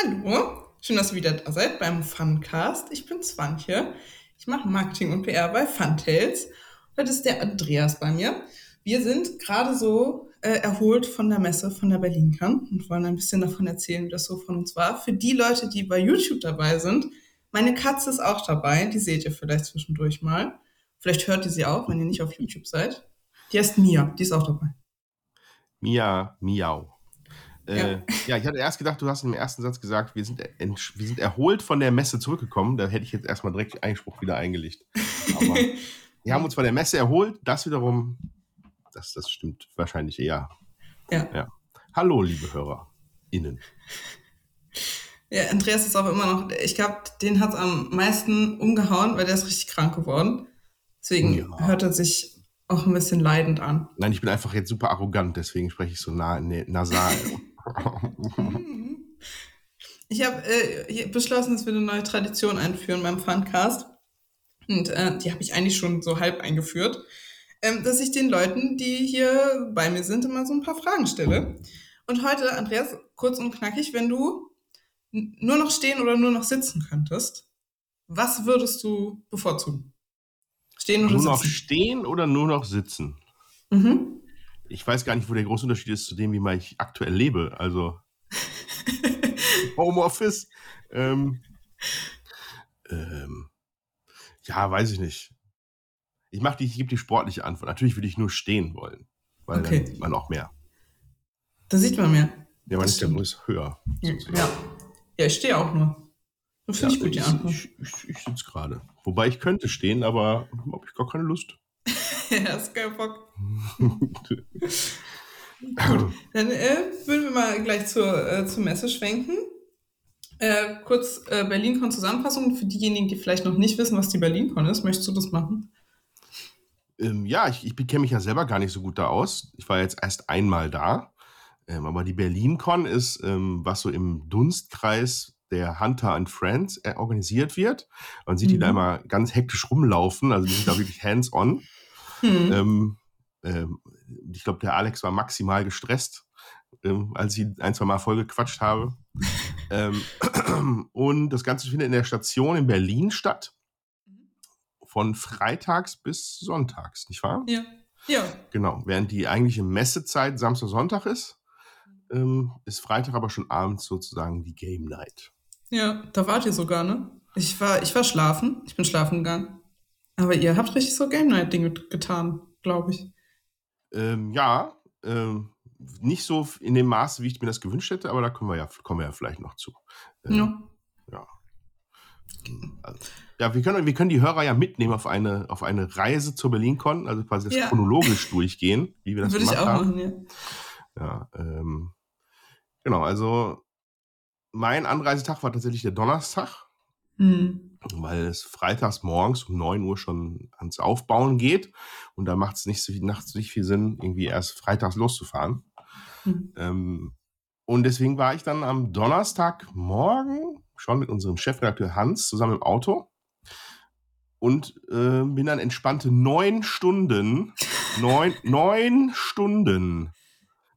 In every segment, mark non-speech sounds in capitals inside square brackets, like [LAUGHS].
Hallo, schön, dass ihr wieder da seid beim Funcast. Ich bin Swantje. Ich mache Marketing und PR bei Funtails. Heute ist der Andreas bei mir. Wir sind gerade so äh, erholt von der Messe von der BerlinCon und wollen ein bisschen davon erzählen, wie das so von uns war. Für die Leute, die bei YouTube dabei sind, meine Katze ist auch dabei. Die seht ihr vielleicht zwischendurch mal. Vielleicht hört ihr sie auch, wenn ihr nicht auf YouTube seid. Die heißt Mia, die ist auch dabei. Mia, miau. Äh, ja. ja. ich hatte erst gedacht, du hast im ersten Satz gesagt, wir sind, wir sind erholt von der Messe zurückgekommen. Da hätte ich jetzt erstmal direkt Einspruch wieder eingelegt. Aber [LAUGHS] wir haben uns von der Messe erholt. Das wiederum, das, das stimmt wahrscheinlich eher. Ja. ja. Hallo, liebe HörerInnen. Ja, Andreas ist auch immer noch, ich glaube, den hat es am meisten umgehauen, weil der ist richtig krank geworden. Deswegen ja. hört er sich auch ein bisschen leidend an. Nein, ich bin einfach jetzt super arrogant, deswegen spreche ich so nah, ne, nasal. [LAUGHS] [LAUGHS] ich habe äh, beschlossen, dass wir eine neue Tradition einführen beim Funcast. Und äh, die habe ich eigentlich schon so halb eingeführt. Ähm, dass ich den Leuten, die hier bei mir sind, immer so ein paar Fragen stelle. Und heute, Andreas, kurz und knackig, wenn du nur noch stehen oder nur noch sitzen könntest, was würdest du bevorzugen? Stehen oder nur sitzen? noch stehen oder nur noch sitzen? Mhm. Ich weiß gar nicht, wo der große Unterschied ist zu dem, wie man ich aktuell lebe. Also [LAUGHS] Homeoffice. Ähm, ähm, ja, weiß ich nicht. Ich mache die, ich gebe die sportliche Antwort. Natürlich würde ich nur stehen wollen, weil okay. dann sieht man auch mehr. Da sieht man mehr. Ja, man das ist ja bloß höher. Ja. ja, ich stehe auch nur. Das finde ja, ich gut, die Antwort. Ich, ich, ich sitze gerade. Wobei ich könnte stehen, aber habe ich gar keine Lust. [LAUGHS] ja, ist kein Bock. [LAUGHS] gut, dann äh, würden wir mal gleich zur, äh, zur Messe schwenken. Äh, kurz äh, BerlinCon Zusammenfassung für diejenigen, die vielleicht noch nicht wissen, was die BerlinCon ist. Möchtest du das machen? Ähm, ja, ich, ich kenne mich ja selber gar nicht so gut da aus. Ich war jetzt erst einmal da. Ähm, aber die BerlinCon ist, ähm, was so im Dunstkreis der Hunter and Friends äh, organisiert wird. Man sieht mhm. die da mhm. immer ganz hektisch rumlaufen, also die sind da wirklich hands-on. Mhm. Ähm, ähm, ich glaube, der Alex war maximal gestresst, ähm, als ich ein, zwei Mal vollgequatscht habe. [LAUGHS] Ähm, und das Ganze findet in der Station in Berlin statt. Von freitags bis sonntags, nicht wahr? Ja. Ja. Genau. Während die eigentliche Messezeit Samstag, Sonntag ist, ähm, ist Freitag aber schon abends sozusagen die Game Night. Ja, da wart ihr sogar, ne? Ich war, ich war schlafen. Ich bin schlafen gegangen. Aber ihr habt richtig so Game Night-Dinge getan, glaube ich. Ähm, ja, ähm, nicht so in dem Maße, wie ich mir das gewünscht hätte, aber da kommen wir ja, kommen wir ja vielleicht noch zu. Ähm, ja. Ja. Also, ja, wir können, wir können die Hörer ja mitnehmen auf eine, auf eine Reise zur BerlinCon, also quasi das ja. chronologisch durchgehen, wie wir das Würde gemacht ich auch machen, ja. Ja, ähm, genau, also mein Anreisetag war tatsächlich der Donnerstag, mhm. Weil es freitags morgens um 9 Uhr schon ans Aufbauen geht. Und da macht es nicht so viel, nachts nicht viel Sinn, irgendwie erst freitags loszufahren. Mhm. Ähm, und deswegen war ich dann am Donnerstagmorgen schon mit unserem Chefredakteur Hans zusammen im Auto und äh, bin dann entspannte neun Stunden, [LAUGHS] neun, neun Stunden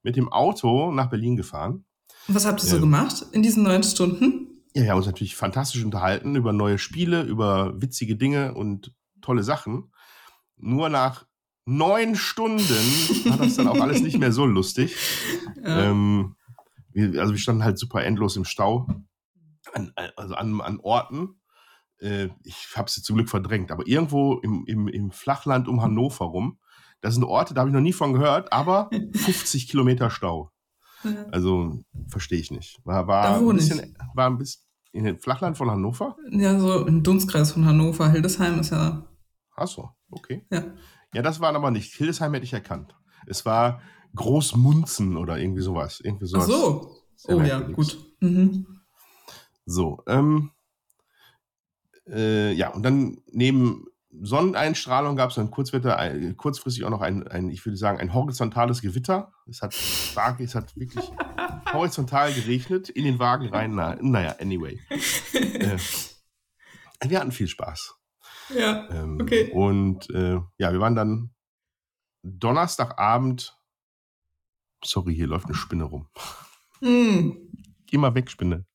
mit dem Auto nach Berlin gefahren. Was habt ihr so gemacht in diesen neun Stunden? Ja, wir haben uns natürlich fantastisch unterhalten über neue Spiele, über witzige Dinge und tolle Sachen. Nur nach neun Stunden war das dann auch alles nicht mehr so lustig. [LAUGHS] Ja. Ähm, wir, also wir standen halt super endlos im Stau, an, also an, an Orten. Äh, ich habe sie zum Glück verdrängt, aber irgendwo im, im, im Flachland um Hannover rum, das sind Orte, da habe ich noch nie von gehört, aber [LAUGHS] 50 Kilometer Stau. Also verstehe ich nicht. War, war, ein bisschen, war ein bisschen in den Flachland von Hannover? Ja, so im Dunstkreis von Hannover. Hildesheim ist ja. Ach so, okay. Ja. Ja, das waren aber nicht. Hildesheim hätte ich erkannt. Es war Großmunzen oder irgendwie sowas. Irgendwie sowas. Ach so. oh ja, gut. Mhm. So, ähm, äh, ja, und dann neben Sonneneinstrahlung gab es dann Kurzwetter, ein, kurzfristig auch noch ein, ein, ich würde sagen, ein horizontales Gewitter. Es hat stark, es hat wirklich [LAUGHS] horizontal geregnet in den Wagen rein. Na, naja, anyway. [LAUGHS] äh, wir hatten viel Spaß. Ja. Ähm, okay. Und äh, ja, wir waren dann Donnerstagabend. Sorry, hier läuft eine Spinne rum. Mm. Geh mal weg, Spinne.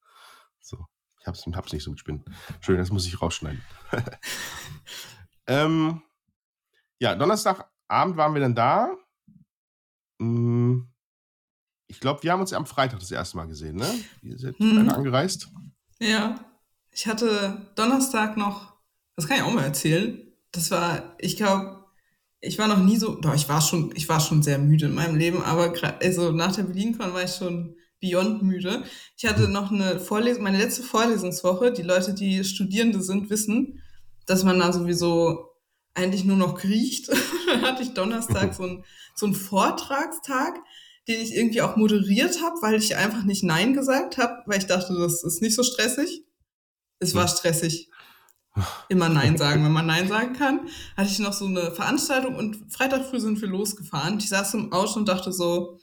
Ich hab's, hab's nicht so mit Spinnen. Schön, das muss ich rausschneiden. [LAUGHS] ähm, ja, Donnerstagabend waren wir dann da. Hm, ich glaube, wir haben uns ja am Freitag das erste Mal gesehen, ne? Ihr seid hm. angereist. Ja. Ich hatte Donnerstag noch, das kann ich auch mal erzählen. Das war, ich glaube, ich war noch nie so, doch, ich war schon, ich war schon sehr müde in meinem Leben, aber also nach der BerlinCon war ich schon beyond müde. Ich hatte hm. noch eine Vorlesung, meine letzte Vorlesungswoche. Die Leute, die Studierende sind, wissen, dass man da sowieso eigentlich nur noch kriecht. [LAUGHS] dann hatte ich Donnerstag so, ein, so einen Vortragstag, den ich irgendwie auch moderiert habe, weil ich einfach nicht Nein gesagt habe, weil ich dachte, das ist nicht so stressig. Es war stressig. Immer Nein sagen, wenn man Nein sagen kann. Hatte ich noch so eine Veranstaltung und Freitag früh sind wir losgefahren. Ich saß im Auto und dachte so,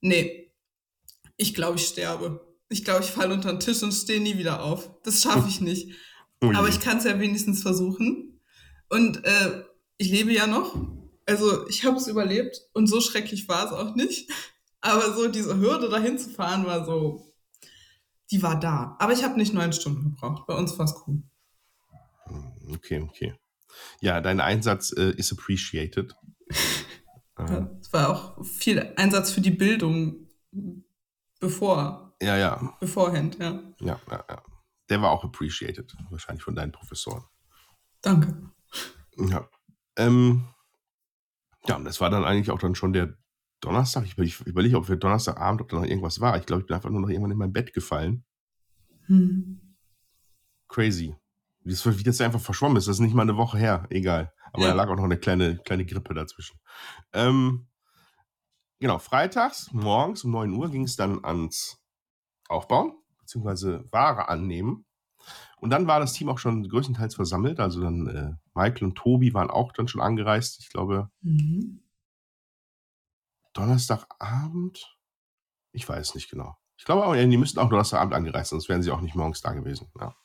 nee, ich glaube, ich sterbe. Ich glaube, ich falle unter den Tisch und stehe nie wieder auf. Das schaffe ich nicht. Oh Aber ich kann es ja wenigstens versuchen. Und äh, ich lebe ja noch. Also ich habe es überlebt und so schrecklich war es auch nicht. Aber so diese Hürde dahin zu fahren war so, die war da. Aber ich habe nicht neun Stunden gebraucht. Bei uns war es cool. Okay, okay. Ja, dein Einsatz äh, ist appreciated. [LAUGHS] ja, es war auch viel Einsatz für die Bildung bevor. Ja, ja. Beforehand, ja. Ja, ja, ja. Der war auch appreciated, wahrscheinlich von deinen Professoren. Danke. Ja. Ähm, ja, und das war dann eigentlich auch dann schon der Donnerstag. Ich, ich überlege, ob für Donnerstagabend, ob da noch irgendwas war. Ich glaube, ich bin einfach nur noch irgendwann in mein Bett gefallen. Hm. Crazy. Wie das, wie das einfach verschwommen ist. Das ist nicht mal eine Woche her. Egal. Aber ja. da lag auch noch eine kleine, kleine Grippe dazwischen. Ähm, genau, freitags morgens um 9 Uhr ging es dann ans Aufbauen, beziehungsweise Ware annehmen. Und dann war das Team auch schon größtenteils versammelt. Also dann äh, Michael und Tobi waren auch dann schon angereist. Ich glaube, mhm. Donnerstagabend. Ich weiß nicht genau. Ich glaube aber, die müssten auch Donnerstagabend angereist, sonst wären sie auch nicht morgens da gewesen. Ja.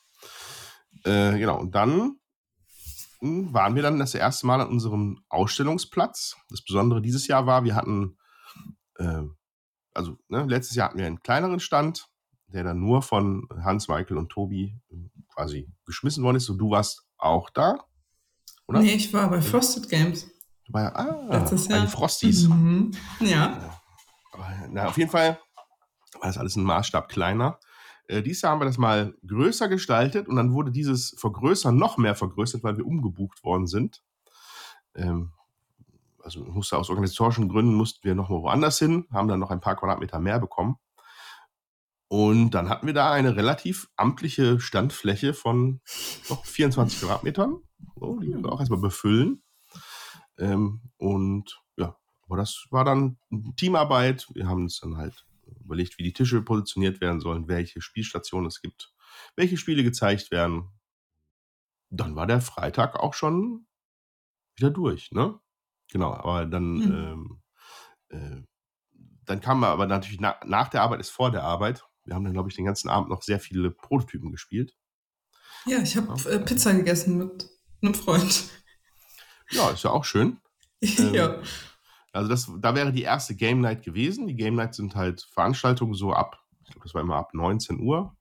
Äh, genau, und dann hm, waren wir dann das erste Mal an unserem Ausstellungsplatz. Das Besondere dieses Jahr war, wir hatten, äh, also ne, letztes Jahr hatten wir einen kleineren Stand, der dann nur von Hans, Michael und Tobi äh, quasi geschmissen worden ist. Und du warst auch da, oder? Nee, ich war bei Frosted Games. Du warst ja, ah, letztes Jahr. Frosties. Mhm. Ja. Na, auf jeden Fall war das alles ein Maßstab kleiner. Äh, dieses Jahr haben wir das mal größer gestaltet und dann wurde dieses Vergrößern noch mehr vergrößert, weil wir umgebucht worden sind. Ähm, also musste aus organisatorischen Gründen mussten wir noch mal woanders hin, haben dann noch ein paar Quadratmeter mehr bekommen. Und dann hatten wir da eine relativ amtliche Standfläche von noch 24 Quadratmetern. So, die wir auch erstmal befüllen. Ähm, und ja, aber das war dann Teamarbeit. Wir haben uns dann halt überlegt, wie die Tische positioniert werden sollen, welche Spielstationen es gibt, welche Spiele gezeigt werden. Dann war der Freitag auch schon wieder durch, ne? Genau, aber dann, mhm. ähm, äh, dann kam aber natürlich na, nach der Arbeit ist vor der Arbeit. Wir haben dann, glaube ich, den ganzen Abend noch sehr viele Prototypen gespielt. Ja, ich habe ja. äh, Pizza gegessen mit einem Freund. Ja, ist ja auch schön. [LAUGHS] ja. Ähm, also das, da wäre die erste Game Night gewesen. Die Game Nights sind halt Veranstaltungen so ab, ich glaube, das war immer ab 19 Uhr.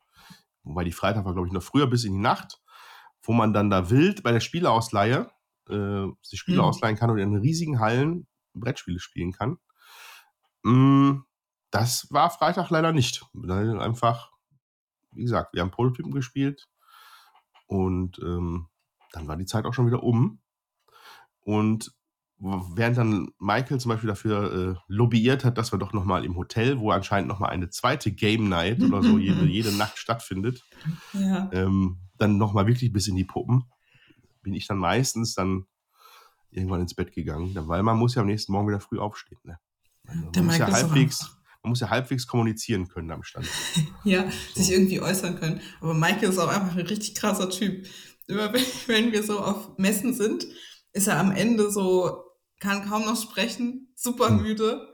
Wobei die Freitag war, glaube ich, noch früher bis in die Nacht, wo man dann da wild bei der Spieleausleihe äh, sich Spiele mhm. ausleihen kann und in riesigen Hallen Brettspiele spielen kann. Mm, das war Freitag leider nicht. Einfach, wie gesagt, wir haben Prototypen gespielt und ähm, dann war die Zeit auch schon wieder um. Und während dann Michael zum Beispiel dafür äh, lobbyiert hat, dass wir doch nochmal im Hotel, wo anscheinend nochmal eine zweite Game Night oder so jede, [LAUGHS] jede Nacht stattfindet, ja. ähm, dann nochmal wirklich bis in die Puppen, bin ich dann meistens dann irgendwann ins Bett gegangen, weil man muss ja am nächsten Morgen wieder früh aufstehen. Ne? Also man, muss ja halbwegs, man muss ja halbwegs kommunizieren können am Stand. [LAUGHS] ja, so. sich irgendwie äußern können. Aber Michael ist auch einfach ein richtig krasser Typ. Immer [LAUGHS] wenn wir so auf Messen sind, ist er am Ende so kann kaum noch sprechen, super hm. müde.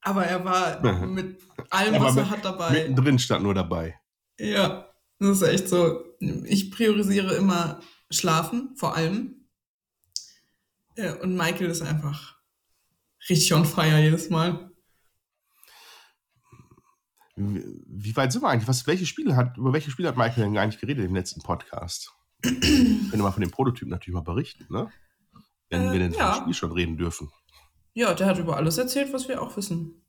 Aber er war [LAUGHS] mit allem, er was er hat, dabei. Mittendrin stand nur dabei. Ja, das ist echt so. Ich priorisiere immer Schlafen, vor allem. Und Michael ist einfach richtig on fire jedes Mal. Wie weit sind wir eigentlich? Was, welche Spiele hat, über welche Spiele hat Michael denn eigentlich geredet im letzten Podcast? [CLEARS THROAT] Können wir mal von dem Prototypen natürlich mal berichten, ne? Wenn äh, wir denn ja. vom Spiel schon reden dürfen. Ja, der hat über alles erzählt, was wir auch wissen.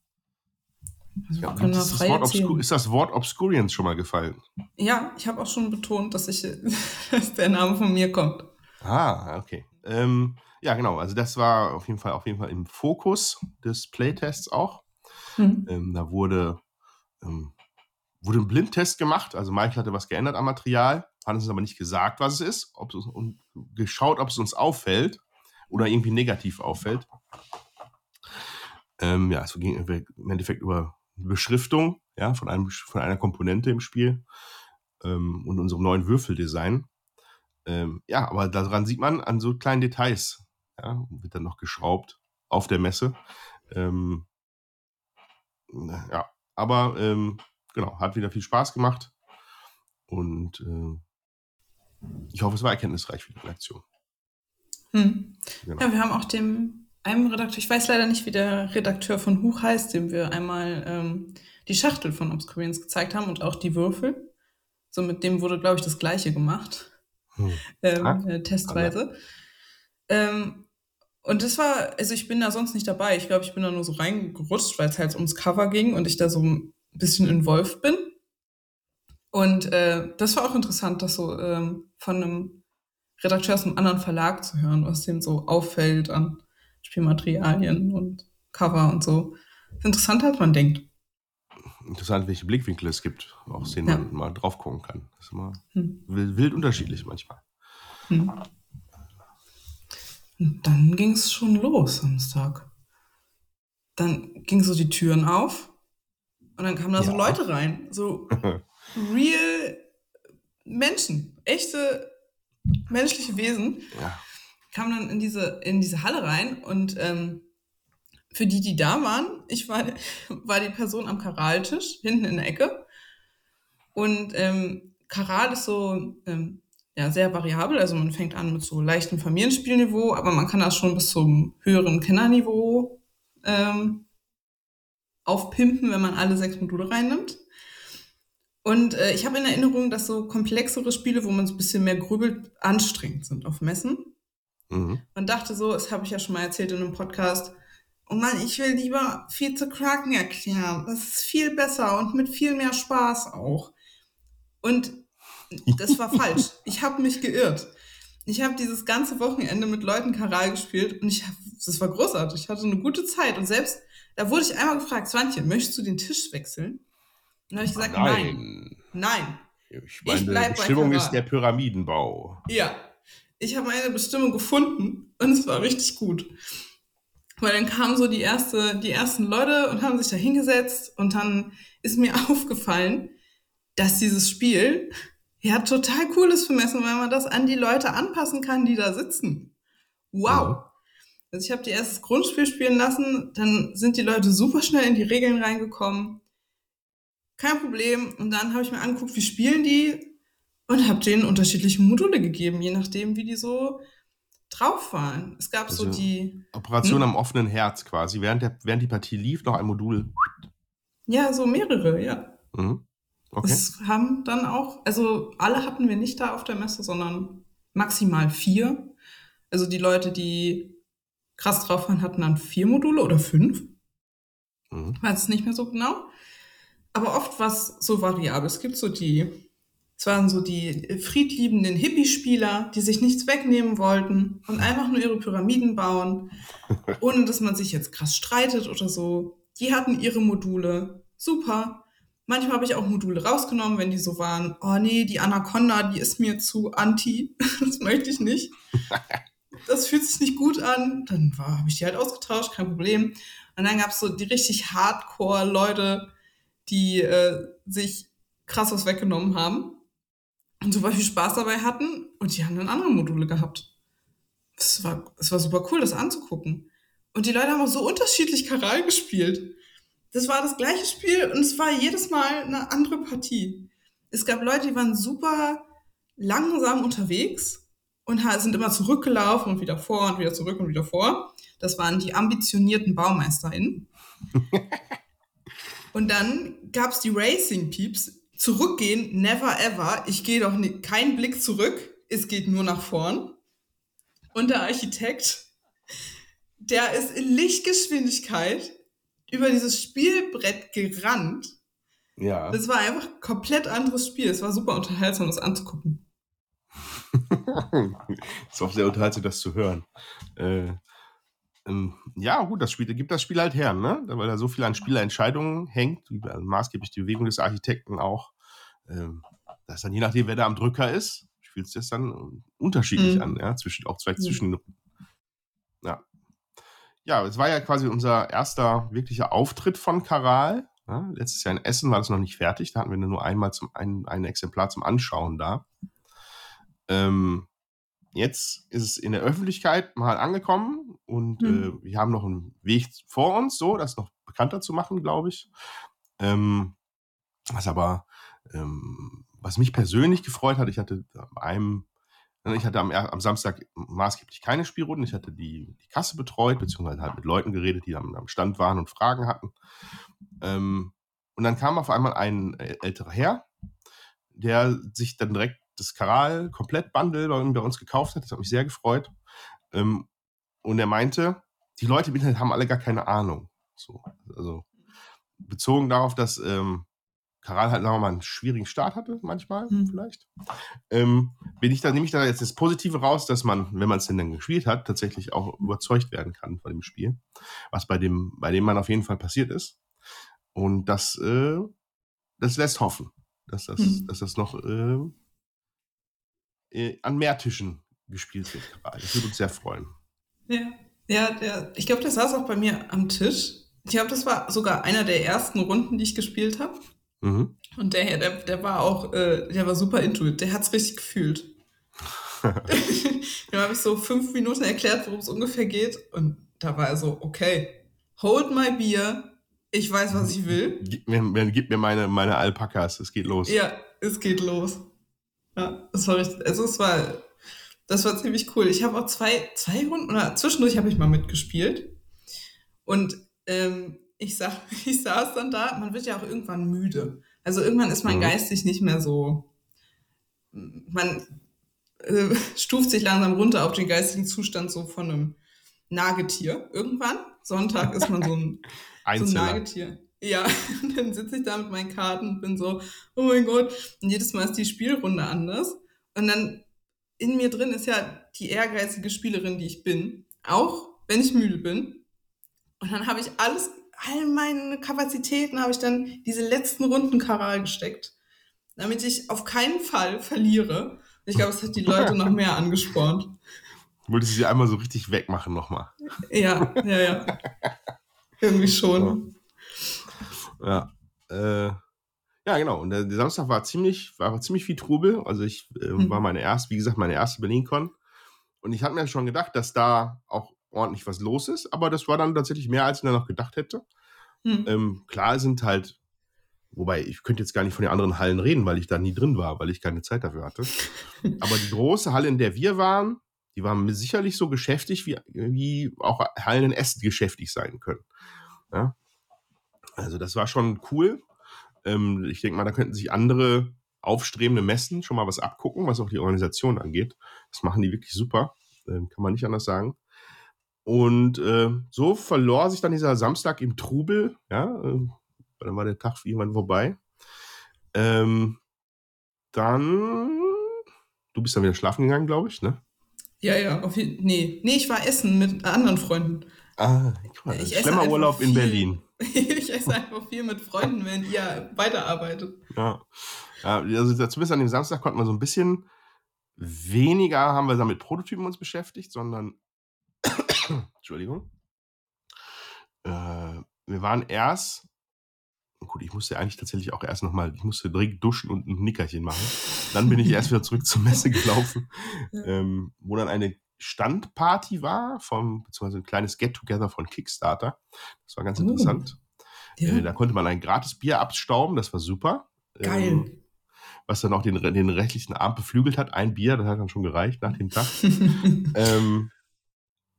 Also ja, ist, das Wort ist das Wort Obscurience schon mal gefallen? Ja, ich habe auch schon betont, dass, ich, [LAUGHS] dass der Name von mir kommt. Ah, okay. Ähm, ja, genau. Also das war auf jeden Fall auf jeden Fall im Fokus des Playtests auch. Mhm. Ähm, da wurde, ähm, wurde ein Blindtest gemacht. Also Michael hatte was geändert am Material, hat uns aber nicht gesagt, was es ist, ob es, und geschaut, ob es uns auffällt oder irgendwie negativ auffällt. Ähm, ja, es ging im Endeffekt über Beschriftung ja, von, einem, von einer Komponente im Spiel ähm, und unserem neuen Würfeldesign. Ähm, ja, aber daran sieht man an so kleinen Details, ja, wird dann noch geschraubt auf der Messe. Ähm, ja, aber ähm, genau, hat wieder viel Spaß gemacht und äh, ich hoffe, es war erkenntnisreich für die Redaktion. Hm. Genau. Ja, wir haben auch dem einem Redakteur, ich weiß leider nicht, wie der Redakteur von Huch heißt, dem wir einmal ähm, die Schachtel von Obscurians gezeigt haben und auch die Würfel. So mit dem wurde, glaube ich, das gleiche gemacht. Hm. Ähm, ah, äh, testweise. Ähm, und das war, also ich bin da sonst nicht dabei. Ich glaube, ich bin da nur so reingerutscht, weil es halt ums Cover ging und ich da so ein bisschen involviert bin. Und äh, das war auch interessant, das so ähm, von einem Redakteur aus einem anderen Verlag zu hören, was dem so auffällt an Spielmaterialien und Cover und so. Interessanter, als man denkt. Interessant, welche Blickwinkel es gibt, aus denen ja. man mal drauf gucken kann. Das ist immer hm. wild, wild, unterschiedlich manchmal. Hm. Und dann ging es schon los Samstag. Dann gingen so die Türen auf und dann kamen da ja. so Leute rein. So [LAUGHS] real Menschen, echte menschliche Wesen. Ja kam dann in diese, in diese Halle rein und ähm, für die, die da waren, ich war, [LAUGHS] war die Person am Karaltisch, hinten in der Ecke. Und ähm, Karal ist so ähm, ja, sehr variabel. Also man fängt an mit so leichtem Familienspielniveau, aber man kann das schon bis zum höheren Kennerniveau ähm, aufpimpen, wenn man alle sechs Module reinnimmt. Und äh, ich habe in Erinnerung, dass so komplexere Spiele, wo man so ein bisschen mehr grübelt, anstrengend sind auf Messen. Mhm. Und dachte so, das habe ich ja schon mal erzählt in einem Podcast, oh Mann, ich will lieber viel zu Kraken erklären. Das ist viel besser und mit viel mehr Spaß auch. Und das war falsch. Ich habe mich geirrt. Ich habe dieses ganze Wochenende mit Leuten Karal gespielt und ich hab, das war großartig. Ich hatte eine gute Zeit und selbst da wurde ich einmal gefragt, Swantje, möchtest du den Tisch wechseln? Und habe ich gesagt, nein. Nein. nein. Ich meine, ich Bestimmung ist der Pyramidenbau. Ja, ich habe meine Bestimmung gefunden und es war richtig gut. Weil dann kamen so die, erste, die ersten Leute und haben sich da hingesetzt und dann ist mir [LAUGHS] aufgefallen, dass dieses Spiel ja total cool ist für Messen, weil man das an die Leute anpassen kann, die da sitzen. Wow. Mhm. Also ich habe die erstes Grundspiel spielen lassen, dann sind die Leute super schnell in die Regeln reingekommen. Kein Problem. Und dann habe ich mir angeguckt, wie spielen die? und habe denen unterschiedliche Module gegeben, je nachdem, wie die so drauf waren. Es gab also so die. Operation hm? am offenen Herz quasi. Während, der, während die Partie lief, noch ein Modul. Ja, so mehrere, ja. Mhm. Okay. Es haben dann auch, also alle hatten wir nicht da auf der Messe, sondern maximal vier. Also die Leute, die krass drauf waren, hatten dann vier Module oder fünf. Mhm. Weiß es nicht mehr so genau. Aber oft war es so variabel. Es gibt so die es waren so die friedliebenden Hippie-Spieler, die sich nichts wegnehmen wollten und [LAUGHS] einfach nur ihre Pyramiden bauen, ohne dass man sich jetzt krass streitet oder so. Die hatten ihre Module. Super. Manchmal habe ich auch Module rausgenommen, wenn die so waren, oh nee, die Anaconda, die ist mir zu anti. [LAUGHS] das möchte ich nicht. Das fühlt sich nicht gut an. Dann habe ich die halt ausgetauscht, kein Problem. Und dann gab es so die richtig Hardcore-Leute, die äh, sich krass was weggenommen haben und super viel Spaß dabei hatten und die haben dann andere Module gehabt. Es war, es war super cool, das anzugucken. Und die Leute haben auch so unterschiedlich Karal gespielt. Das war das gleiche Spiel und es war jedes Mal eine andere Partie. Es gab Leute, die waren super langsam unterwegs und sind immer zurückgelaufen und wieder vor und wieder zurück und wieder vor. Das waren die ambitionierten BaumeisterInnen. [LAUGHS] Und dann gab es die Racing Peeps. Zurückgehen, never ever. Ich gehe doch nicht, kein Blick zurück. Es geht nur nach vorn. Und der Architekt, der ist in Lichtgeschwindigkeit über dieses Spielbrett gerannt. Ja. Das war einfach ein komplett anderes Spiel. Es war super unterhaltsam, das anzugucken. [LAUGHS] ist auch sehr unterhaltsam, das zu hören. Äh, ähm, ja, gut, das Spiel gibt das Spiel halt her, ne? Weil da so viel an Spielerentscheidungen hängt, also maßgeblich die Bewegung des Architekten auch. Ähm, dass dann je nachdem, wer da am Drücker ist, fühlt sich das dann unterschiedlich mhm. an, ja, zwischen, auch zwei, mhm. zwischen, ja. Ja, es war ja quasi unser erster wirklicher Auftritt von Karal. Ja, letztes Jahr in Essen war das noch nicht fertig, da hatten wir nur einmal zum ein, ein Exemplar zum Anschauen da. Ähm, jetzt ist es in der Öffentlichkeit mal angekommen und mhm. äh, wir haben noch einen Weg vor uns, so das noch bekannter zu machen, glaube ich. Ähm, was aber, ähm, was mich persönlich gefreut hat, ich hatte einem, ne, ich hatte am, am, Samstag maßgeblich keine Spielrunden, ich hatte die, die Kasse betreut, beziehungsweise halt mit Leuten geredet, die am, am Stand waren und Fragen hatten. Ähm, und dann kam auf einmal ein älterer Herr, der sich dann direkt das Karal komplett Bundle bei, bei uns gekauft hat. Das hat mich sehr gefreut. Ähm, und er meinte, die Leute im Internet haben alle gar keine Ahnung. So, also bezogen darauf, dass ähm, Karal halt, sagen wir mal, einen schwierigen Start hatte, manchmal hm. vielleicht. Ähm, bin ich da, nehme ich da jetzt das Positive raus, dass man, wenn man es denn dann gespielt hat, tatsächlich auch überzeugt werden kann von dem Spiel. Was bei dem, bei dem man auf jeden Fall passiert ist. Und das, äh, das lässt hoffen, dass das, hm. dass das noch äh, äh, an mehr Tischen gespielt wird gerade. Das würde uns sehr freuen. Ja, ja der, ich glaube, der saß auch bei mir am Tisch. Ich glaube, das war sogar einer der ersten Runden, die ich gespielt habe. Mhm. Und der, der, der war auch, äh, der war super intuit. Der hat es richtig gefühlt. [LAUGHS] Dem habe ich so fünf Minuten erklärt, worum es ungefähr geht. Und da war er so, okay, hold my beer. Ich weiß, was ich will. Gib mir, gib mir meine, meine Alpakas. Es geht los. Ja, es geht los. Ja, das war richtig, also es war, das war ziemlich cool. Ich habe auch zwei, zwei Runden, oder zwischendurch habe ich mal mitgespielt. Und ähm, ich, sag, [LAUGHS] ich saß dann da, man wird ja auch irgendwann müde. Also irgendwann ist man mhm. geistig nicht mehr so, man äh, [LAUGHS] stuft sich langsam runter auf den geistigen Zustand so von einem Nagetier. Irgendwann, Sonntag ist man so ein, [LAUGHS] so ein Nagetier. Ja, und dann sitze ich da mit meinen Karten und bin so, oh mein Gott. Und jedes Mal ist die Spielrunde anders. Und dann in mir drin ist ja die ehrgeizige Spielerin, die ich bin. Auch wenn ich müde bin. Und dann habe ich alles, all meine Kapazitäten habe ich dann diese letzten Runden Karal gesteckt. Damit ich auf keinen Fall verliere. Ich glaube, es hat die Leute noch mehr angespornt. Wolltest du sie einmal so richtig wegmachen nochmal? Ja, ja, ja. Irgendwie schon. Ja. Äh, ja, genau. Und der, der, Samstag war ziemlich, war ziemlich viel Trubel. Also ich äh, war meine erste, wie gesagt, meine erste BerlinCon. Und ich hatte mir schon gedacht, dass da auch ordentlich was los ist, aber das war dann tatsächlich mehr, als ich mir noch gedacht hätte. Mhm. Ähm, klar sind halt, wobei ich könnte jetzt gar nicht von den anderen Hallen reden, weil ich da nie drin war, weil ich keine Zeit dafür hatte. [LAUGHS] aber die große Halle, in der wir waren, die war sicherlich so geschäftig, wie, wie auch Hallen in Essen geschäftig sein können. Ja? Also das war schon cool. Ähm, ich denke mal, da könnten sich andere aufstrebende Messen schon mal was abgucken, was auch die Organisation angeht. Das machen die wirklich super, ähm, kann man nicht anders sagen. Und äh, so verlor sich dann dieser Samstag im Trubel. Ja, äh, dann war der Tag irgendwann vorbei. Ähm, dann, du bist dann wieder schlafen gegangen, glaube ich, ne? Ja, ja, auf jeden Nee, nee, ich war essen mit anderen Freunden. Ah, guck mal, ich Schlemmerurlaub in Berlin. [LAUGHS] ich esse einfach viel mit Freunden, wenn ihr weiterarbeitet. Ja. ja also zumindest an dem Samstag konnten wir so ein bisschen weniger haben wir da mit Prototypen uns beschäftigt, sondern Entschuldigung. Äh, wir waren erst gut, ich musste eigentlich tatsächlich auch erst nochmal, ich musste direkt duschen und ein Nickerchen machen. Dann bin ich erst wieder zurück zur Messe [LAUGHS] gelaufen, ja. ähm, wo dann eine Standparty war, vom, beziehungsweise ein kleines Get-Together von Kickstarter. Das war ganz oh. interessant. Ja. Äh, da konnte man ein gratis Bier abstauben, das war super. Geil. Ähm, was dann auch den, den rechtlichen Arm beflügelt hat. Ein Bier, das hat dann schon gereicht nach dem Tag. [LAUGHS] ähm,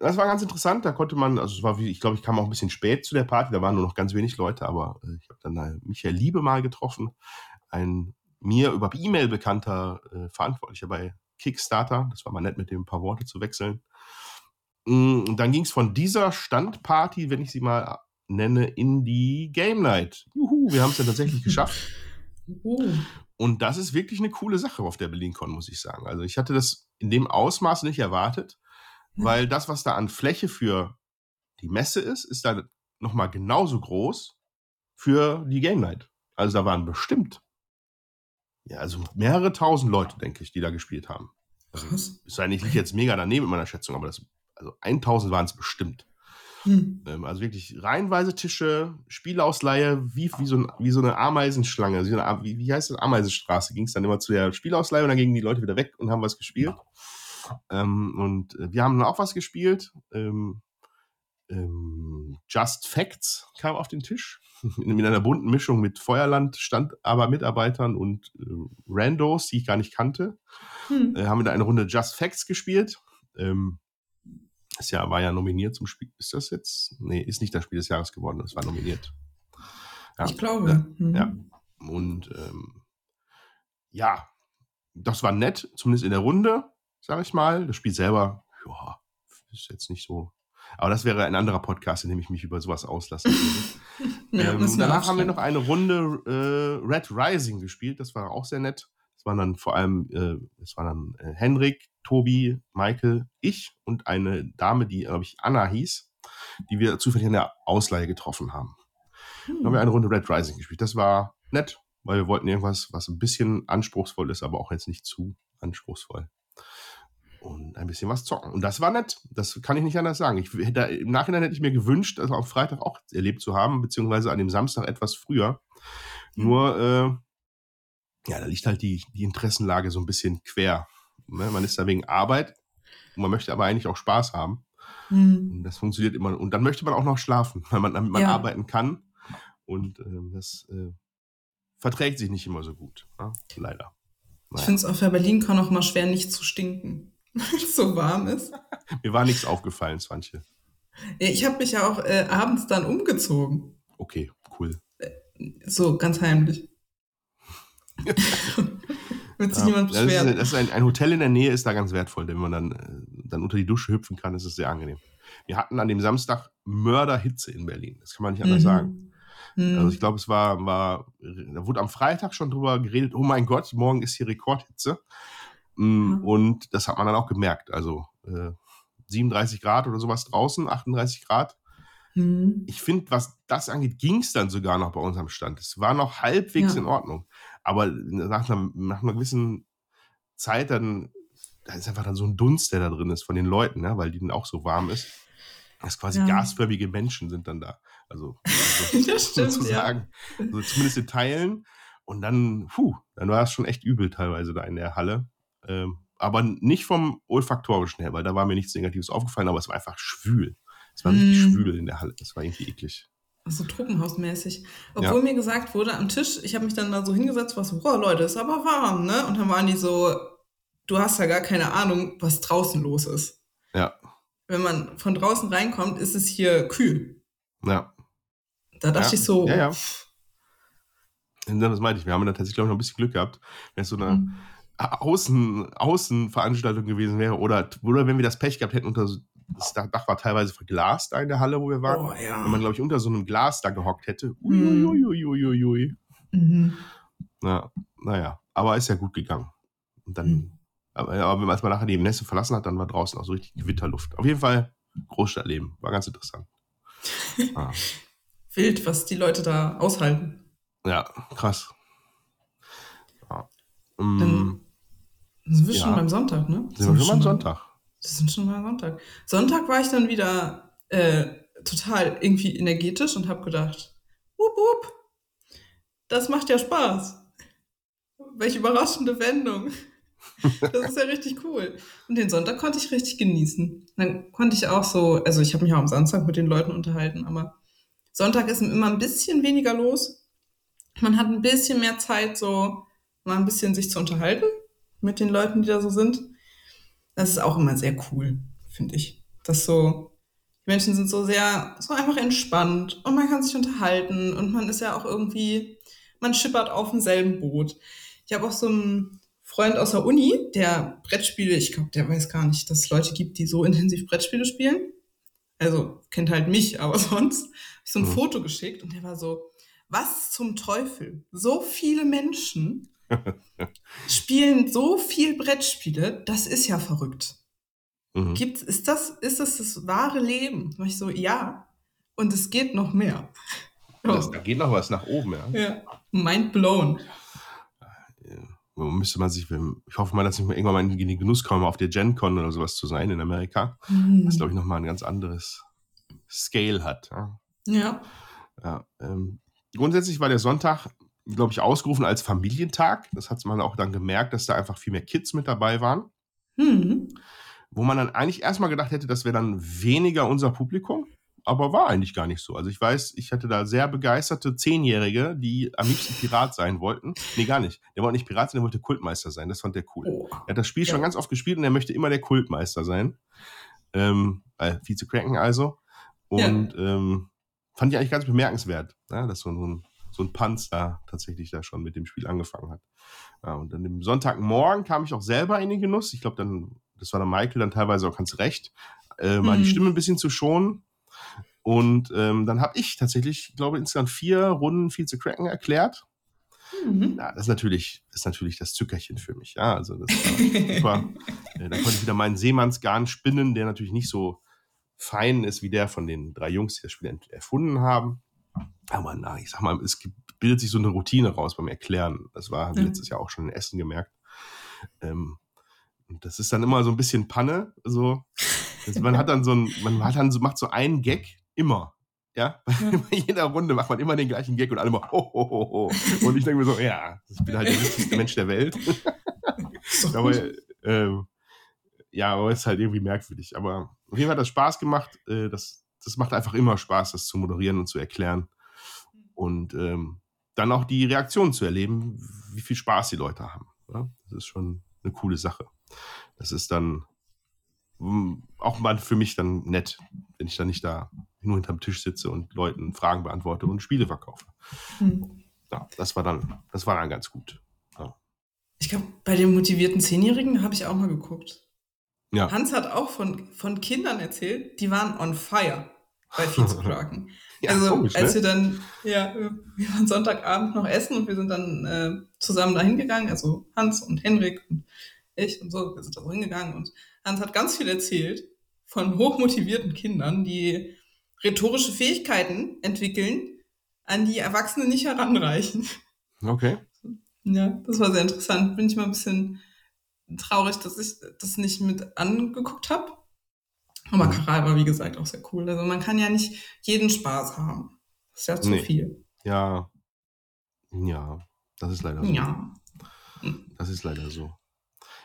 das war ganz interessant. Da konnte man, also es war wie, ich glaube, ich kam auch ein bisschen spät zu der Party. Da waren nur noch ganz wenig Leute, aber äh, ich habe dann äh, Michael Liebe mal getroffen, ein mir über E-Mail bekannter äh, Verantwortlicher bei Kickstarter. Das war mal nett, mit dem ein paar Worte zu wechseln. Mm, und dann ging es von dieser Standparty, wenn ich sie mal nenne, in die Game Night. Juhu, wir haben es ja tatsächlich geschafft. Uh. [LAUGHS] Und das ist wirklich eine coole Sache auf der BerlinCon, muss ich sagen. Also ich hatte das in dem Ausmaß nicht erwartet, weil das, was da an Fläche für die Messe ist, ist da nochmal genauso groß für die Game Night. Also da waren bestimmt, ja, also mehrere tausend Leute, denke ich, die da gespielt haben. Also, Krass. Ist eigentlich nicht jetzt mega daneben in meiner Schätzung, aber das, also 1000 waren es bestimmt. Hm. Ähm, also wirklich reihenweise Tische, Spielausleihe, wie, wie, so, ein, wie so eine Ameisenschlange. Wie, wie heißt das? Ameisenstraße. Ging es dann immer zu der Spielausleihe und dann gingen die Leute wieder weg und haben was gespielt. Ähm, und äh, wir haben dann auch was gespielt. Ähm, ähm, Just Facts kam auf den Tisch. [LAUGHS] Mit einer bunten Mischung mit Feuerland, stand aber Mitarbeitern und äh, Randos, die ich gar nicht kannte. Hm. Äh, haben wir da eine Runde Just Facts gespielt. Ähm, das Jahr war ja nominiert zum Spiel. Ist das jetzt? Nee, ist nicht das Spiel des Jahres geworden, das war nominiert. Ja, ich glaube. Ja. Mhm. ja. Und ähm, ja, das war nett, zumindest in der Runde, sag ich mal. Das Spiel selber, ja, ist jetzt nicht so. Aber das wäre ein anderer Podcast, in dem ich mich über sowas auslassen würde. [LAUGHS] ja, ähm, danach haben wir noch eine Runde äh, Red Rising gespielt. Das war auch sehr nett. Es waren dann vor allem, äh, es waren dann äh, Henrik, Tobi, Michael, ich und eine Dame, die, glaube ich, Anna hieß, die wir zufällig in der Ausleihe getroffen haben. Hm. Dann haben wir eine Runde Red Rising gespielt. Das war nett, weil wir wollten irgendwas, was ein bisschen anspruchsvoll ist, aber auch jetzt nicht zu anspruchsvoll. Und ein bisschen was zocken. Und das war nett. Das kann ich nicht anders sagen. Ich, da, Im Nachhinein hätte ich mir gewünscht, das am Freitag auch erlebt zu haben, beziehungsweise an dem Samstag etwas früher. Hm. Nur, äh, ja, da liegt halt die, die Interessenlage so ein bisschen quer Ne? Man ist da wegen Arbeit man möchte aber eigentlich auch Spaß haben. Mhm. Und das funktioniert immer. Und dann möchte man auch noch schlafen, weil man, damit man ja. arbeiten kann. Und äh, das äh, verträgt sich nicht immer so gut. Ne? Leider. Naja. Ich finde es auf der Berlin-Con auch mal schwer, nicht zu stinken, weil es [LAUGHS] so warm ist. Mir war nichts aufgefallen, Swantje. Ich habe mich ja auch äh, abends dann umgezogen. Okay, cool. Äh, so, ganz heimlich. [LAUGHS] Wird sich ja, niemand beschweren. Das ist, das ist ein, ein, Hotel in der Nähe ist da ganz wertvoll, wenn man dann, äh, dann unter die Dusche hüpfen kann, ist es sehr angenehm. Wir hatten an dem Samstag Mörderhitze in Berlin. Das kann man nicht anders mhm. sagen. Mhm. Also ich glaube, es war, war, da wurde am Freitag schon drüber geredet, oh mein Gott, morgen ist hier Rekordhitze. Mhm. Und das hat man dann auch gemerkt. Also äh, 37 Grad oder sowas draußen, 38 Grad. Mhm. Ich finde, was das angeht, ging es dann sogar noch bei unserem Stand. Es war noch halbwegs ja. in Ordnung. Aber nach einer, nach einer gewissen Zeit dann, da ist einfach dann so ein Dunst, der da drin ist von den Leuten, ne? weil die dann auch so warm ist. Das quasi ja. gasförmige Menschen sind dann da. Also, [LAUGHS] also stimmt, sozusagen. Ja. Also zumindest in Teilen. Und dann, puh, dann war es schon echt übel teilweise da in der Halle. Ähm, aber nicht vom olfaktorischen her, weil da war mir nichts Negatives aufgefallen, aber es war einfach schwül. Es war mm. richtig mhm. schwül in der Halle. Das war irgendwie eklig. So truppenhausmäßig. Obwohl ja. mir gesagt wurde am Tisch, ich habe mich dann da so hingesetzt, war so, oh Leute, ist aber warm, ne? Und dann waren die so, du hast ja gar keine Ahnung, was draußen los ist. Ja. Wenn man von draußen reinkommt, ist es hier kühl. Ja. Da dachte ja. ich so. Ja, ja. Das meinte ich. Wir haben da tatsächlich, glaube ich, noch ein bisschen Glück gehabt. Wenn es so eine mhm. Außen, Außenveranstaltung gewesen wäre oder, oder wenn wir das Pech gehabt hätten, unter das Dach war teilweise verglast da in der Halle, wo wir waren. Oh, ja. Wenn man, glaube ich, unter so einem Glas da gehockt hätte. Uiuiuiuiui. Mhm. Na, naja, aber ist ja gut gegangen. Und dann, mhm. aber, aber als man nachher die Nässe verlassen hat, dann war draußen auch so richtig Gewitterluft. Auf jeden Fall Großstadtleben. War ganz interessant. [LAUGHS] ah. Wild, was die Leute da aushalten. Ja, krass. Ja. Dann sind wir ja. schon beim Sonntag, ne? Sind wir schon beim Sonntag. Das ist schon mal Sonntag. Sonntag war ich dann wieder äh, total irgendwie energetisch und habe gedacht, wup, wup, das macht ja Spaß. Welche überraschende Wendung. [LAUGHS] Das ist ja richtig cool. Und den Sonntag konnte ich richtig genießen. Dann konnte ich auch so, also ich habe mich auch am Samstag mit den Leuten unterhalten, aber Sonntag ist immer ein bisschen weniger los. Man hat ein bisschen mehr Zeit, so mal ein bisschen sich zu unterhalten mit den Leuten, die da so sind. Das ist auch immer sehr cool, finde ich. dass so, die Menschen sind so sehr, so einfach entspannt und man kann sich unterhalten und man ist ja auch irgendwie, man schippert auf demselben Boot. Ich habe auch so einen Freund aus der Uni, der Brettspiele, ich glaube, der weiß gar nicht, dass es Leute gibt, die so intensiv Brettspiele spielen. Also kennt halt mich, aber [LAUGHS] sonst habe ich so ein mhm. Foto geschickt und der war so, was zum Teufel? So viele Menschen [LAUGHS] spielen so viel Brettspiele, das ist ja verrückt. Mhm. Gibt, ist, das, ist das das wahre Leben? Da ich so, ja. Und es geht noch mehr. Das, da geht noch was nach oben, ja. ja. Mind blown. Ja. Müsste man sich, ich hoffe mal, dass ich irgendwann mal in den Genuss komme, auf der GenCon oder sowas zu sein in Amerika. Mhm. Das, glaube ich, nochmal ein ganz anderes Scale hat. Ja. ja. ja ähm, grundsätzlich war der Sonntag, glaube ich, ausgerufen als Familientag. Das hat man auch dann gemerkt, dass da einfach viel mehr Kids mit dabei waren. Mhm wo man dann eigentlich erstmal gedacht hätte, das wäre dann weniger unser Publikum, aber war eigentlich gar nicht so. Also ich weiß, ich hatte da sehr begeisterte Zehnjährige, die am liebsten Pirat sein wollten. Nee, gar nicht. Der wollte nicht Pirat sein, der wollte Kultmeister sein. Das fand der cool. Oh. Er hat das Spiel ja. schon ganz oft gespielt und er möchte immer der Kultmeister sein. Ähm, äh, Vize-Cranken also. Und ja. ähm, fand ich eigentlich ganz bemerkenswert, ja, dass so ein, so ein Panz da tatsächlich da schon mit dem Spiel angefangen hat. Ja, und dann am Sonntagmorgen kam ich auch selber in den Genuss. Ich glaube, dann das war der Michael dann teilweise auch ganz recht, äh, mal mhm. die Stimme ein bisschen zu schonen. Und ähm, dann habe ich tatsächlich, glaube ich, insgesamt vier Runden viel zu cracken erklärt. Mhm. Ja, das ist natürlich, das ist natürlich das Zückerchen für mich. Ja, also das war [LAUGHS] super. äh, da konnte ich wieder meinen Seemannsgarn spinnen, der natürlich nicht so fein ist wie der von den drei Jungs, die das Spiel erfunden haben. Aber na, ich sag mal, es bildet sich so eine Routine raus beim Erklären. Das war mhm. letztes Jahr auch schon in Essen gemerkt. Ähm, und das ist dann immer so ein bisschen Panne. So. Also man hat dann so ein, man hat dann so, macht so einen Gag immer. Ja, ja. [LAUGHS] bei jeder Runde macht man immer den gleichen Gag und alle immer ho, ho, ho, ho. Und ich denke mir so, ja, ich bin halt der wichtigste Mensch der Welt. [LAUGHS] So aber, ähm, ja, aber es ist halt irgendwie merkwürdig. Aber auf jeden Fall hat das Spaß gemacht. Äh, das, das macht einfach immer Spaß, das zu moderieren und zu erklären. Und ähm, dann auch die Reaktionen zu erleben, wie viel Spaß die Leute haben. Ja? Das ist schon eine coole Sache. Das ist dann hm, auch mal für mich dann nett, wenn ich dann nicht da nur hinterm Tisch sitze und Leuten Fragen beantworte und Spiele verkaufe. Hm. Ja, das war dann, das war dann ganz gut. Ja. Ich glaube, bei den motivierten Zehnjährigen habe ich auch mal geguckt. Ja. Hans hat auch von, von Kindern erzählt, die waren on fire bei Vizekraken. [LAUGHS] ja, also komisch, als ne? wir dann, ja, wir waren Sonntagabend noch essen und wir sind dann äh, zusammen dahin gegangen, also Hans und Henrik und ich und so, wir sind da so hingegangen und Hans hat ganz viel erzählt von hochmotivierten Kindern, die rhetorische Fähigkeiten entwickeln, an die Erwachsene nicht heranreichen. Okay. Ja, das war sehr interessant. Bin ich mal ein bisschen traurig, dass ich das nicht mit angeguckt habe. Aber mhm. Karal war, wie gesagt, auch sehr cool. Also man kann ja nicht jeden Spaß haben. Das ist ja zu nee. viel. Ja. Ja, das ist leider so. Ja. Das ist leider so.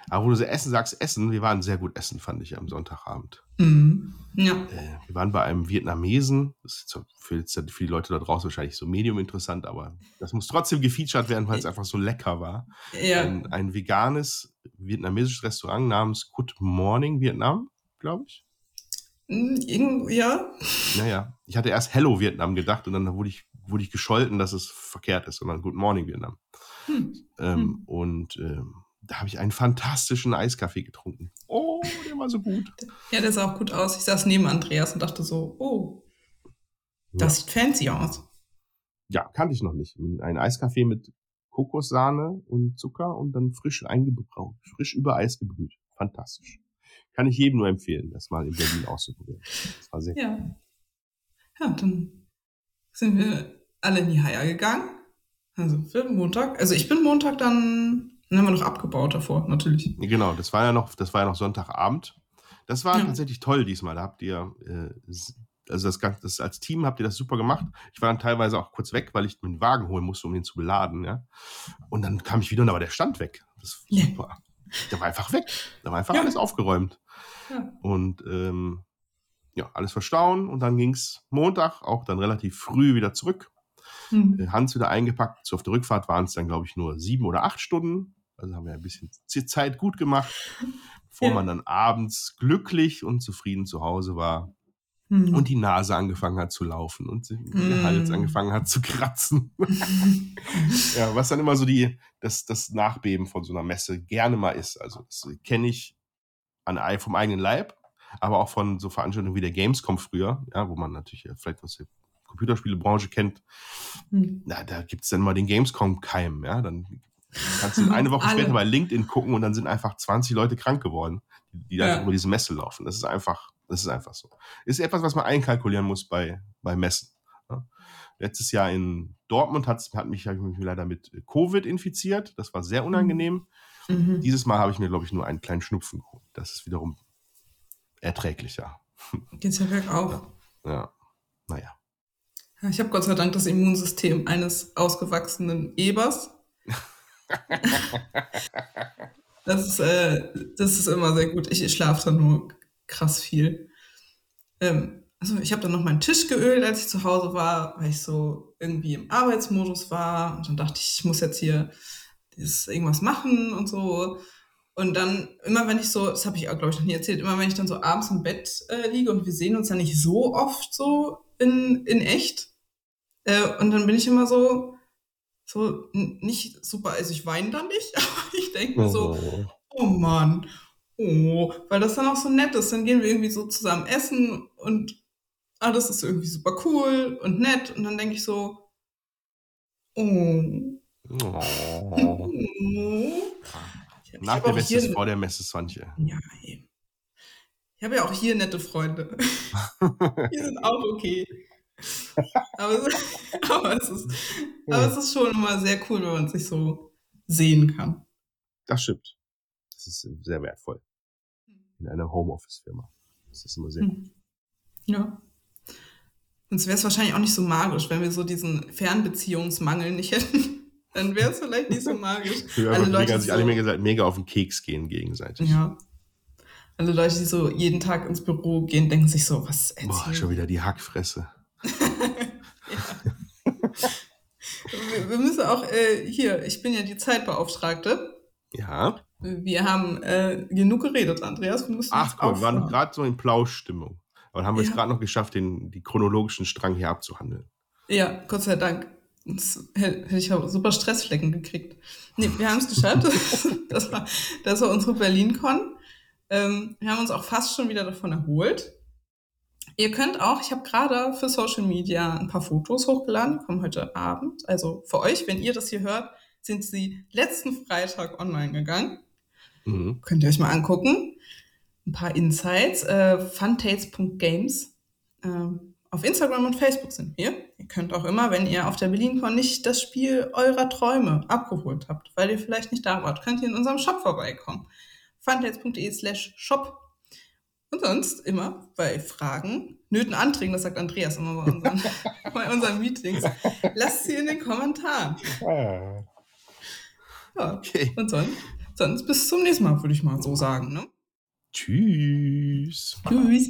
Aber wo du so Essen sagst, Essen, wir waren sehr gut essen, fand ich am Sonntagabend. Mhm. Ja. Äh, wir waren bei einem Vietnamesen. Das ist für, für die Leute da draußen wahrscheinlich so medium interessant, aber das muss trotzdem gefeatured werden, weil es einfach so lecker war. Ja. Ein, ein veganes vietnamesisches Restaurant namens Good Morning Vietnam, glaube ich. Hm, ja. Naja, ich hatte erst Hello Vietnam gedacht und dann wurde ich, wurde ich gescholten, dass es verkehrt ist, sondern Good Morning Vietnam. Hm. Ähm, hm. Und ähm, da habe ich einen fantastischen Eiskaffee getrunken. Oh, der war so gut. [LAUGHS] Ja, der sah auch gut aus. Ich saß neben Andreas und dachte so, oh, das ja. sieht fancy aus. Ja, kannte ich noch nicht. Ein Eiskaffee mit Kokossahne und Zucker und dann frisch eingebraut, frisch über Eis gebrüht. Fantastisch. Kann ich jedem nur empfehlen, das mal in Berlin auszuprobieren. Das war sehr ja. Cool. Ja, dann sind wir alle in die Haia gegangen. Also für Montag. Also ich bin Montag dann dann haben wir noch abgebaut davor, natürlich. Genau, das war ja noch, das war ja noch Sonntagabend. Das war ja. tatsächlich toll diesmal. Da habt ihr, äh, also das, das, als Team habt ihr das super gemacht. Ich war dann teilweise auch kurz weg, weil ich einen Wagen holen musste, um den zu beladen, ja. Und dann kam ich wieder und da war der Stand weg. Das war super. Ja. Der war einfach weg. Da war einfach ja. alles aufgeräumt. Und ähm, ja, alles verstauen und dann ging es Montag auch dann relativ früh wieder zurück. Hm. Hans wieder eingepackt. So auf der Rückfahrt waren es dann, glaube ich, nur sieben oder acht Stunden. Also haben wir ein bisschen Zeit gut gemacht. [LAUGHS] bevor ja. man dann abends glücklich und zufrieden zu Hause war hm. und die Nase angefangen hat zu laufen und hm. der Hals angefangen hat zu kratzen. [LAUGHS] ja, was dann immer so die, das, das Nachbeben von so einer Messe gerne mal ist. Also das kenne ich an, vom eigenen Leib, aber auch von so Veranstaltungen wie der Gamescom früher, ja, wo man natürlich vielleicht was Computerspielebranche kennt. Hm. Na, da gibt es dann mal den Gamescom-Keim, ja. Dann kannst du eine [LAUGHS] Woche später bei LinkedIn gucken und dann sind einfach 20 Leute krank geworden, die, die ja. über diese Messe laufen. Das ist einfach das ist einfach so. Ist etwas, was man einkalkulieren muss bei, bei Messen. Ja. Letztes Jahr in Dortmund hat, hat mich, ich mich leider mit Covid infiziert. Das war sehr mhm. unangenehm. Mhm. Dieses Mal habe ich mir, glaube ich, nur einen kleinen Schnupfen geholt. Das ist wiederum erträglicher. Geht's ja bergauf. Ja. ja. Naja. Ich habe Gott sei Dank das Immunsystem eines ausgewachsenen Ebers. [LAUGHS] das, ist, äh, das ist immer sehr gut. Ich, schlafe dann nur krass viel. Ähm, also ich habe dann noch meinen Tisch geölt, als ich zu Hause war, weil ich so irgendwie im Arbeitsmodus war. Und dann dachte ich, ich muss jetzt hier dieses irgendwas machen und so. Und dann, immer wenn ich so, das habe ich auch, glaube ich, noch nie erzählt, immer wenn ich dann so abends im Bett äh, liege und wir sehen uns ja nicht so oft so in, in echt. Äh, und dann bin ich immer so, so nicht super, also ich weine dann nicht, [LAUGHS] aber ich denke mir so, oh, oh Mann, Oh, weil das dann auch so nett ist. Dann gehen wir irgendwie so zusammen essen und alles ist irgendwie super cool und nett. Und dann denke ich so, oh. oh. [LAUGHS] Ich, Nach der Messe ist vor der Messe, Swantje. Ja, eben. Ich habe ja auch hier nette Freunde. [LAUGHS] die sind auch okay. Aber, es, aber, es ist, [LAUGHS] aber es ist schon immer sehr cool, wenn man sich so sehen kann. Das stimmt. Das ist sehr wertvoll in einer Homeoffice-Firma. Das ist immer sehr hm. gut. Ja. Sonst wäre es wahrscheinlich auch nicht so magisch, wenn wir so diesen Fernbeziehungsmangel nicht hätten. [LAUGHS] Dann wäre es vielleicht nicht so magisch. [LAUGHS] Alle Leute, mega, sich alle mega, mega auf den Keks gehen gegenseitig. Ja. Alle Leute, die so jeden Tag ins Büro gehen, denken sich so, was erzählt? Boah, schon wieder die Hackfresse. Wir, wir, müssen auch, äh, hier, ich bin ja die Zeitbeauftragte. Ja. Wir haben äh, genug geredet, Andreas. Wir Ach komm, wir waren gerade so in Plauschstimmung. Aber haben wir ja. es gerade noch geschafft, den die chronologischen Strang hier abzuhandeln. Ja, Gott sei Dank. Sonst hätte ich super Stressflecken gekriegt. Nee, wir haben es geschafft. [LAUGHS] das, war, das war unsere Berlin-Con. Ähm, wir haben uns auch fast schon wieder davon erholt. Ihr könnt auch, ich habe gerade für Social Media ein paar Fotos hochgeladen, kommen heute Abend. Also für euch, wenn ihr das hier hört, sind sie letzten Freitag online gegangen. Mhm. Könnt ihr euch mal angucken. Ein paar Insights. Äh, funtates.games. Äh, auf Instagram und Facebook sind wir. Ihr könnt auch immer, wenn ihr auf der BerlinCon nicht das Spiel eurer Träume abgeholt habt, weil ihr vielleicht nicht da wart, könnt ihr in unserem Shop vorbeikommen. funtates.de slash shop. Und sonst immer bei Fragen, Nöten, Anträgen, das sagt Andreas immer bei unseren, [LAUGHS] bei unseren Meetings, lasst sie in den Kommentaren. Ah. Ja, okay. Und sonst, sonst bis zum nächsten Mal, würde ich mal so sagen. Ne? Tschüss. Tschüss.